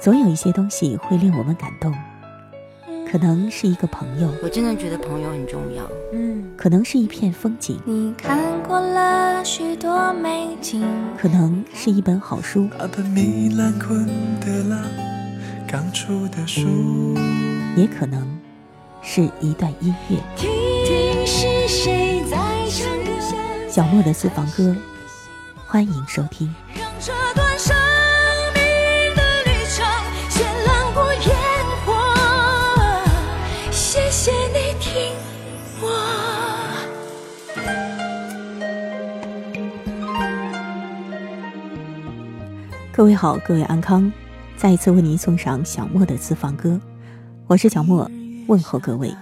总有一些东西会令我们感动，可能是一个朋友，我真的觉得朋友很重要。嗯，可能是一片风景，你看过了许多美景，可能是一本好书，也可能是一段音乐。小莫的私房歌，欢迎收听。各位好，各位安康，再一次为您送上小莫的私房歌，我是小莫，问候各位。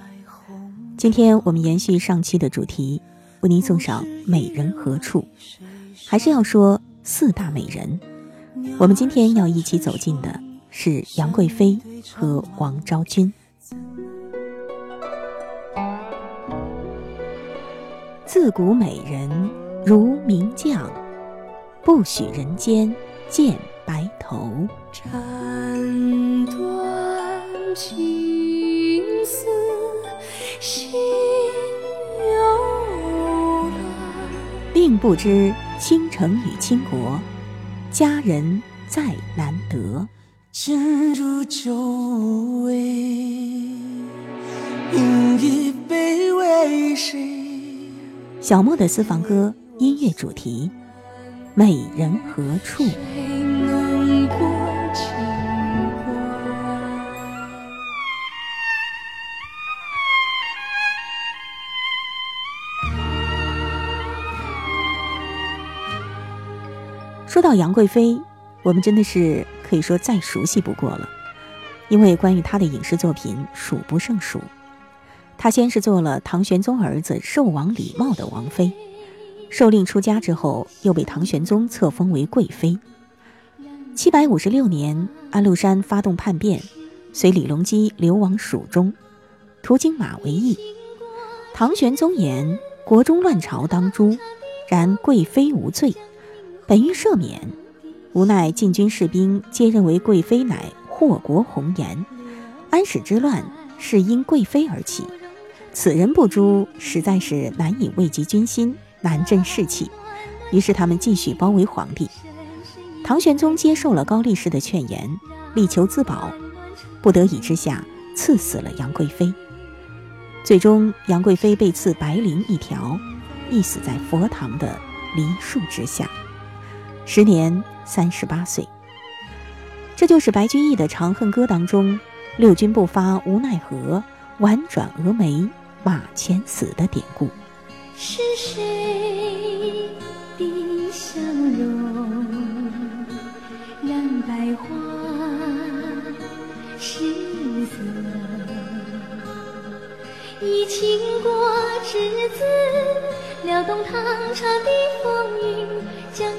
今天我们延续上期的主题，为您送上《美人何处》，还是要说四大美人。我们今天要一起走进的是杨贵妃和王昭君。自古美人如名将，不许人间。见白头，斩断情丝心犹乱。并不知倾城与倾国，佳人再难得。今如酒无味，饮一杯为谁？小莫的私房歌音乐主题。美人何处？到杨贵妃，我们真的是可以说再熟悉不过了，因为关于她的影视作品数不胜数。她先是做了唐玄宗儿子寿王李瑁的王妃。受令出家之后，又被唐玄宗册封为贵妃。七百五十六年，安禄山发动叛变，随李隆基流亡蜀中，途经马嵬驿。唐玄宗言国中乱朝当诛，然贵妃无罪，本欲赦免，无奈禁军士兵皆认为贵妃乃祸国红颜，安史之乱是因贵妃而起，此人不诛，实在是难以慰藉军心。难振士气，于是他们继续包围皇帝。唐玄宗接受了高力士的劝言，力求自保，不得已之下赐死了杨贵妃。最终，杨贵妃被赐白绫一条，缢死在佛堂的梨树之下，时年三十八岁。这就是白居易的《长恨歌》当中“六军不发无奈何，婉转蛾眉马前死”的典故。是谁的笑容让百花失色？以倾国之姿撩动唐朝的风云，将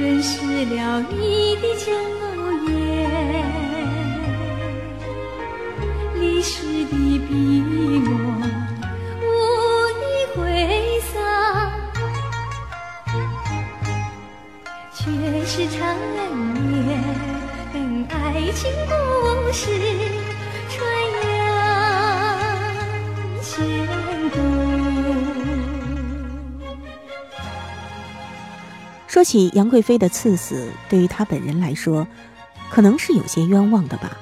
认识了你的娇颜，历史的。笔墨无一挥洒，却是缠绵爱情故事说起杨贵妃的赐死，对于她本人来说，可能是有些冤枉的吧。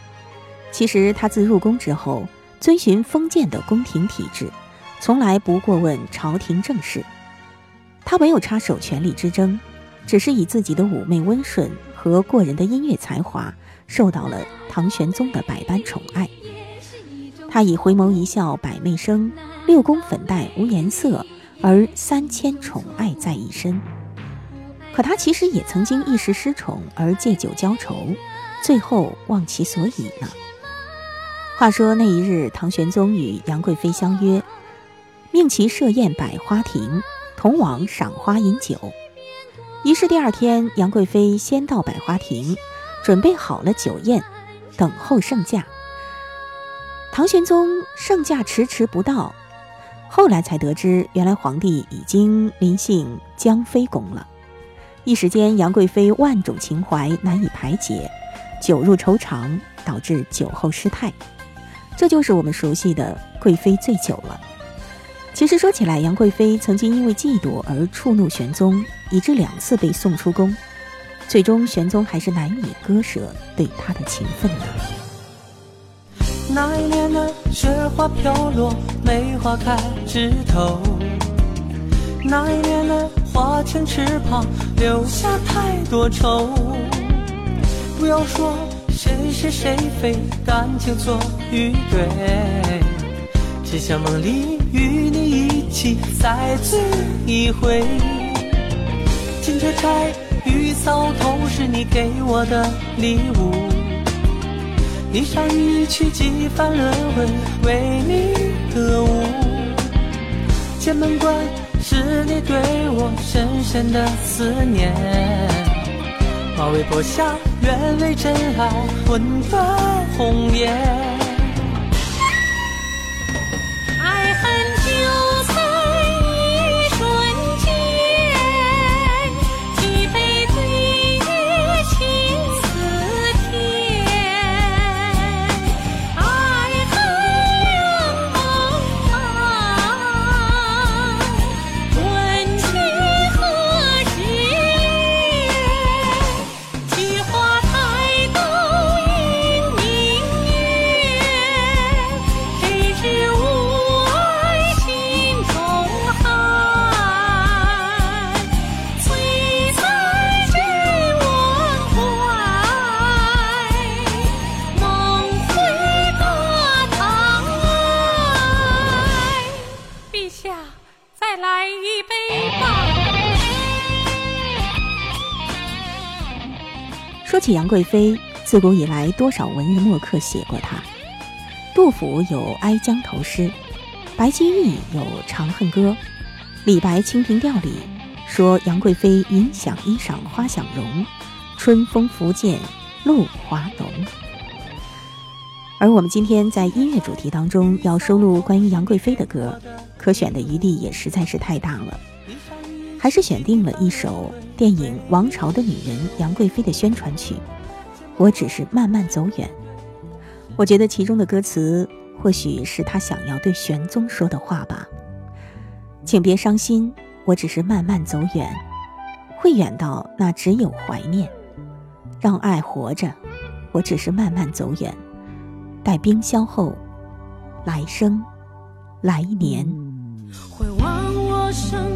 其实她自入宫之后。遵循封建的宫廷体制，从来不过问朝廷政事。他没有插手权力之争，只是以自己的妩媚温顺和过人的音乐才华，受到了唐玄宗的百般宠爱。他以回眸一笑百媚生，六宫粉黛无颜色，而三千宠爱在一身。可他其实也曾经一时失宠而借酒浇愁，最后忘其所以呢。话说那一日，唐玄宗与杨贵妃相约，命其设宴百花亭，同往赏花饮酒。于是第二天，杨贵妃先到百花亭，准备好了酒宴，等候圣驾。唐玄宗圣驾迟迟不到，后来才得知，原来皇帝已经临幸江妃宫了。一时间，杨贵妃万种情怀难以排解，酒入愁肠，导致酒后失态。这就是我们熟悉的贵妃醉酒了。其实说起来，杨贵妃曾经因为嫉妒而触怒玄宗，以致两次被送出宫。最终，玄宗还是难以割舍对她的情分呢。那一年的雪花飘落，梅花开枝头。那一年的花前翅膀，留下太多愁。不要说谁是谁非，感情错与对，只想梦里与你一起再醉一回。金雀钗与搔头是你给我的礼物。霓裳一曲几番轮回，为你歌舞。剑门关是你对我深深的思念。马嵬坡下，愿为真爱魂断红颜。说起杨贵妃自古以来，多少文人墨客写过她。杜甫有《哀江头》诗，白居易有《长恨歌》，李白《清平调》里说杨贵妃云想衣裳花想容，春风拂槛露华浓。而我们今天在音乐主题当中要收录关于杨贵妃的歌，可选的余地也实在是太大了，还是选定了一首。电影《王朝的女人》杨贵妃的宣传曲，我只是慢慢走远。我觉得其中的歌词或许是她想要对玄宗说的话吧。请别伤心，我只是慢慢走远，会远到那只有怀念。让爱活着，我只是慢慢走远，待冰消后，来生，来年。会忘我生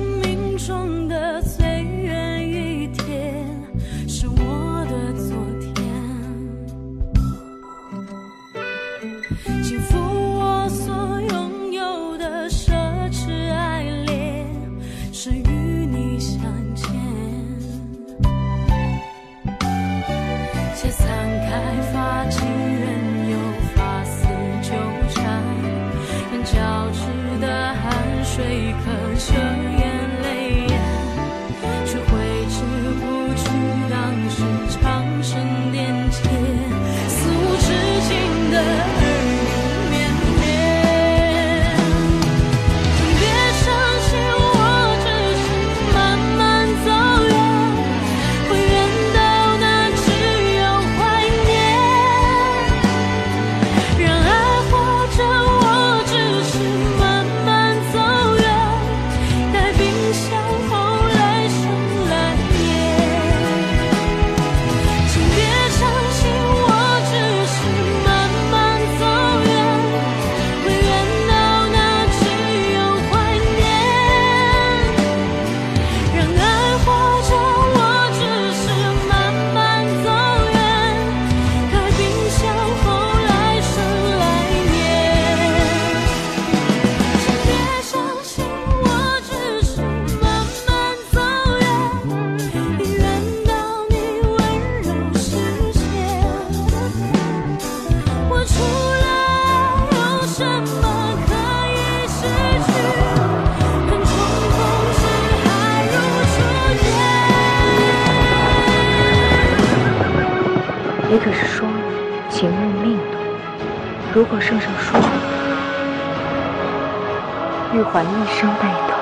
玉环一生被动，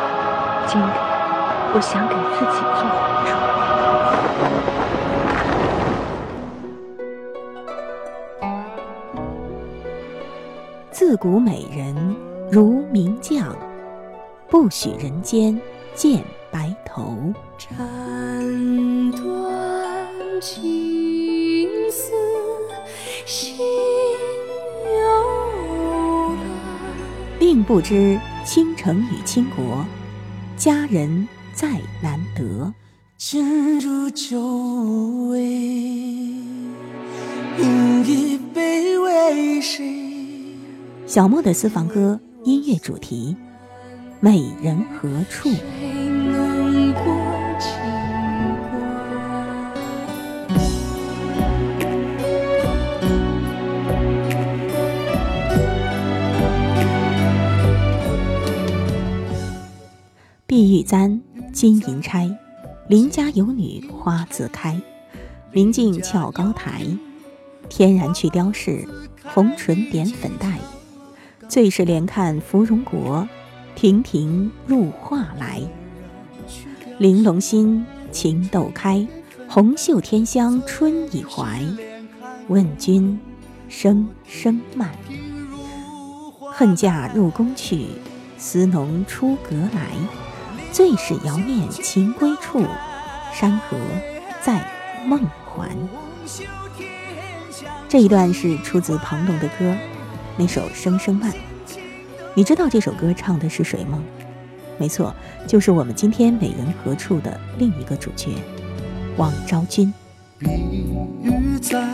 今天我想给自己做还书。自古美人如名将，不许人间见白头。斩断情丝心犹乱，并不知倾城与倾国，佳人再难得。今入酒味，饮一杯为谁？小莫的私房歌音乐主题：美人何处？碧玉簪，金银钗，邻家有女花自开。明镜俏高台，天然去雕饰，红唇点粉黛。最是连看芙蓉国，亭亭入画来。玲珑心，情窦开，红袖添香春已怀。问君，声声慢。恨嫁入宫去，思浓出阁来。最是遥念情归处，山河在梦还。这一段是出自庞龙的歌，那首《声声慢》。你知道这首歌唱的是谁吗？没错，就是我们今天《美人何处》的另一个主角——王昭君。碧玉簪，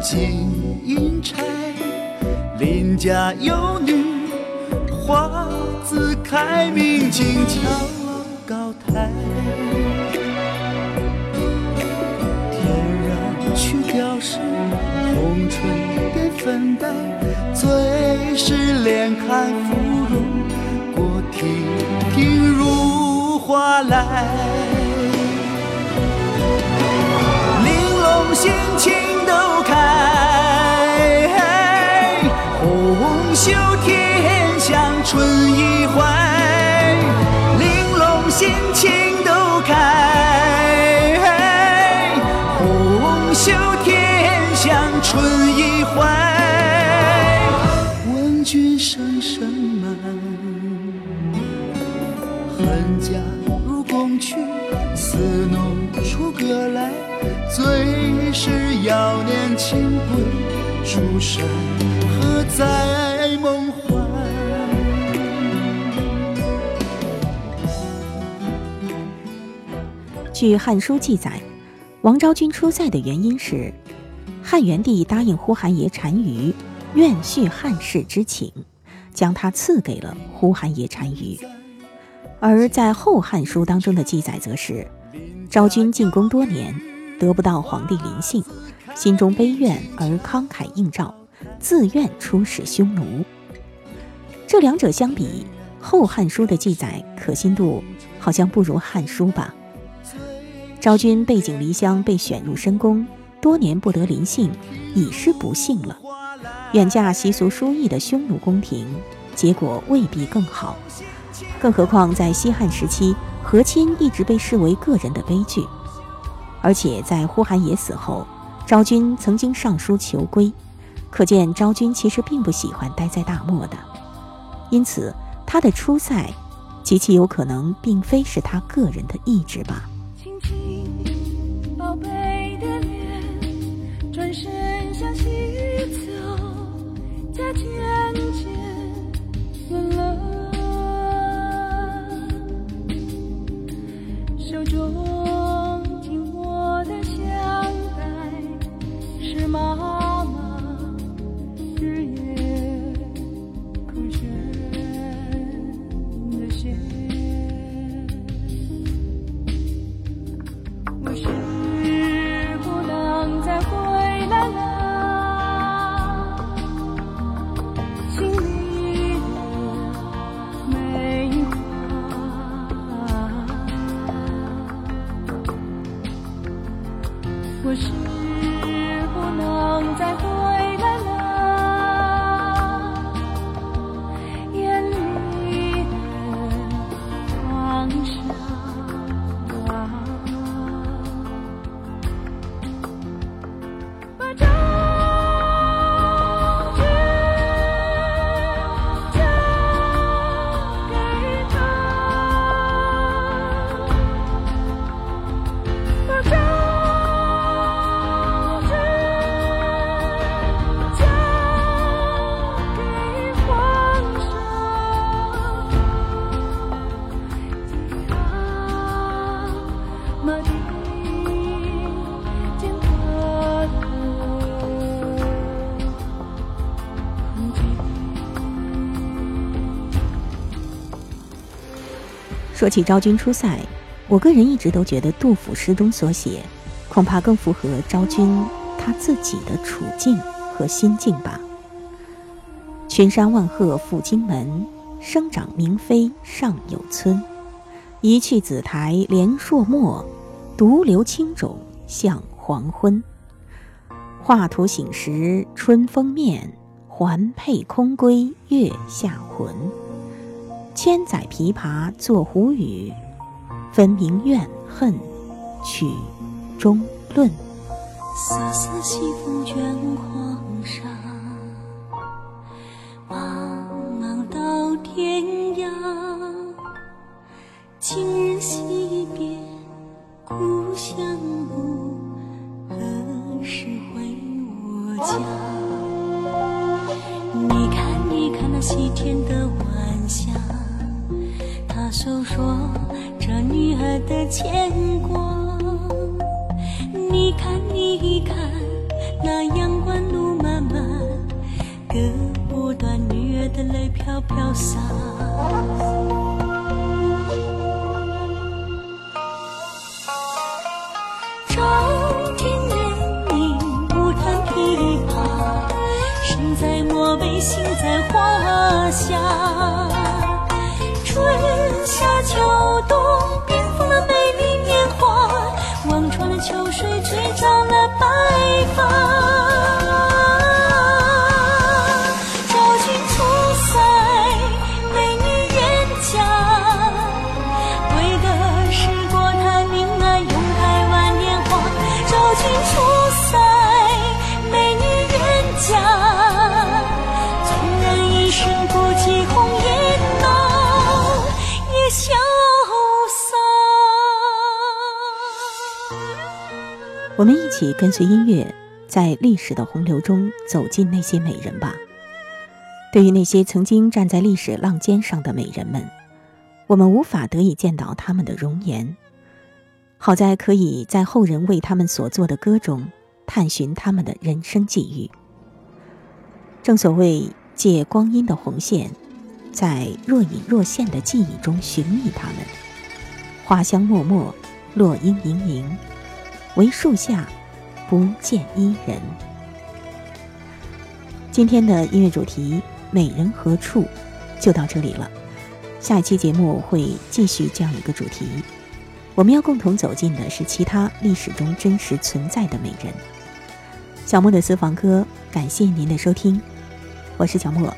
金钗，邻家有女。花自开，明镜俏高台。天然去雕饰，红唇点粉黛。最是连看芙蓉过亭亭如画来。玲珑心，情都开，红袖添香。春意是要念情归，朱山何在梦幻？据《汉书》记载，王昭君出塞的原因是，汉元帝答应呼韩邪单于愿续汉室之情，将他赐给了呼韩邪单于。而在《后汉书》当中的记载则是，昭君进宫多年，得不到皇帝临幸，心中悲怨而慷慨应召，自愿出使匈奴。这两者相比，《后汉书》的记载可信度好像不如《汉书》吧。昭君背井离乡，被选入深宫，多年不得临幸，已是不幸了。远嫁习俗殊异的匈奴宫廷，结果未必更好。更何况在西汉时期，和亲一直被视为个人的悲剧。而且在呼韩邪死后，昭君曾经上书求归，可见昭君其实并不喜欢待在大漠的。因此，她的出塞，极其有可能并非是她个人的意志吧。宝贝的脸，转身向西走，再渐渐冷了。手中袋，说起昭君出塞，我个人一直都觉得杜甫诗中所写，恐怕更符合昭君她自己的处境和心境吧。群山万壑赴荆门，生长明妃尚有村。一去紫台连朔漠，独留青冢向黄昏。画图醒时春风面，环佩空归月下魂。千载琵琶作胡语，分明怨恨曲中论。瑟瑟西风卷黄沙，茫茫到天涯。今日惜别故乡路，何时回我家？你看，你看那西天的，它诉说着女儿的牵挂。你看，你看，那阳关路漫漫，割不断女儿的泪飘飘洒。朝天鸳鸯不弹琵琶，身在漠北，心在起跟随音乐，在历史的洪流中走进那些美人吧。对于那些曾经站在历史浪尖上的美人们，我们无法得以见到他们的容颜，好在可以在后人为他们所作的歌中探寻他们的人生际遇。正所谓借光阴的红线，在若隐若现的记忆中寻觅他们。花香脉脉，落英盈盈，唯树下不见伊人。今天的音乐主题“美人何处”就到这里了。下一期节目会继续这样一个主题，我们要共同走进的是其他历史中真实存在的美人。小莫的私房歌，感谢您的收听，我是小莫，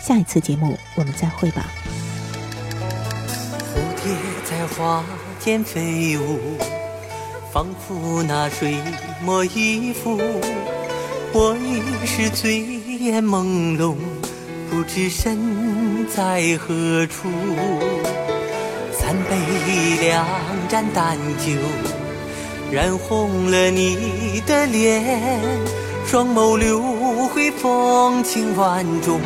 下一次节目我们再会吧。蝴蝶在花间飞舞，仿佛那水墨一幅。我已是醉眼朦胧，不知身在何处。三杯两盏淡酒，染红了你的脸，双眸流回风情万种，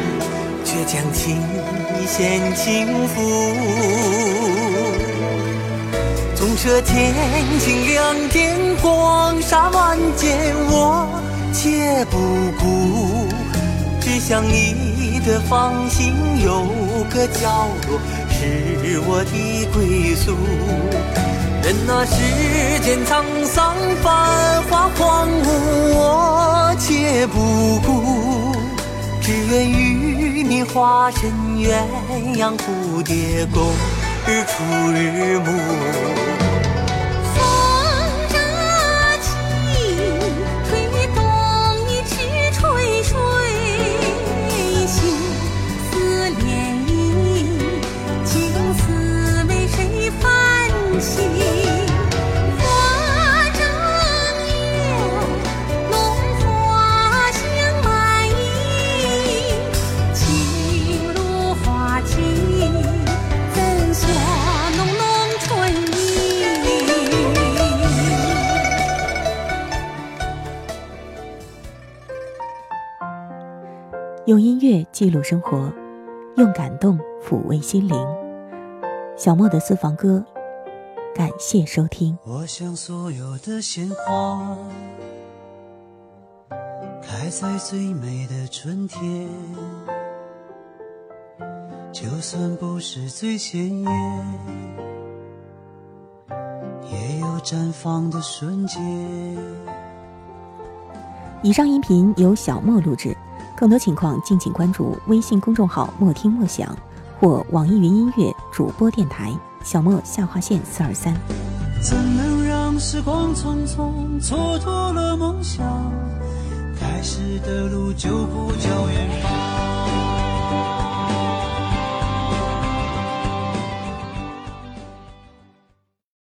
却将情意献情付。纵舍千金两点，黄沙万间，我且不顾。只想你的芳心有个角落，是我的归宿。任那世间沧桑繁华荒芜，我且不顾。只愿与你化身鸳鸯蝴蝶共日出日暮。记录生活，用感动抚慰心灵。小莫的私房歌，感谢收听。我想所有的鲜花开在最美的春天，就算不是最鲜艳，也有绽放的瞬间。以上音频由小莫录制，更多情况敬请关注微信公众号“莫听莫想”或网易云音乐主播电台小莫下划线四二三。怎能让时光匆匆蹉跎了梦想？开始的路就不叫远方。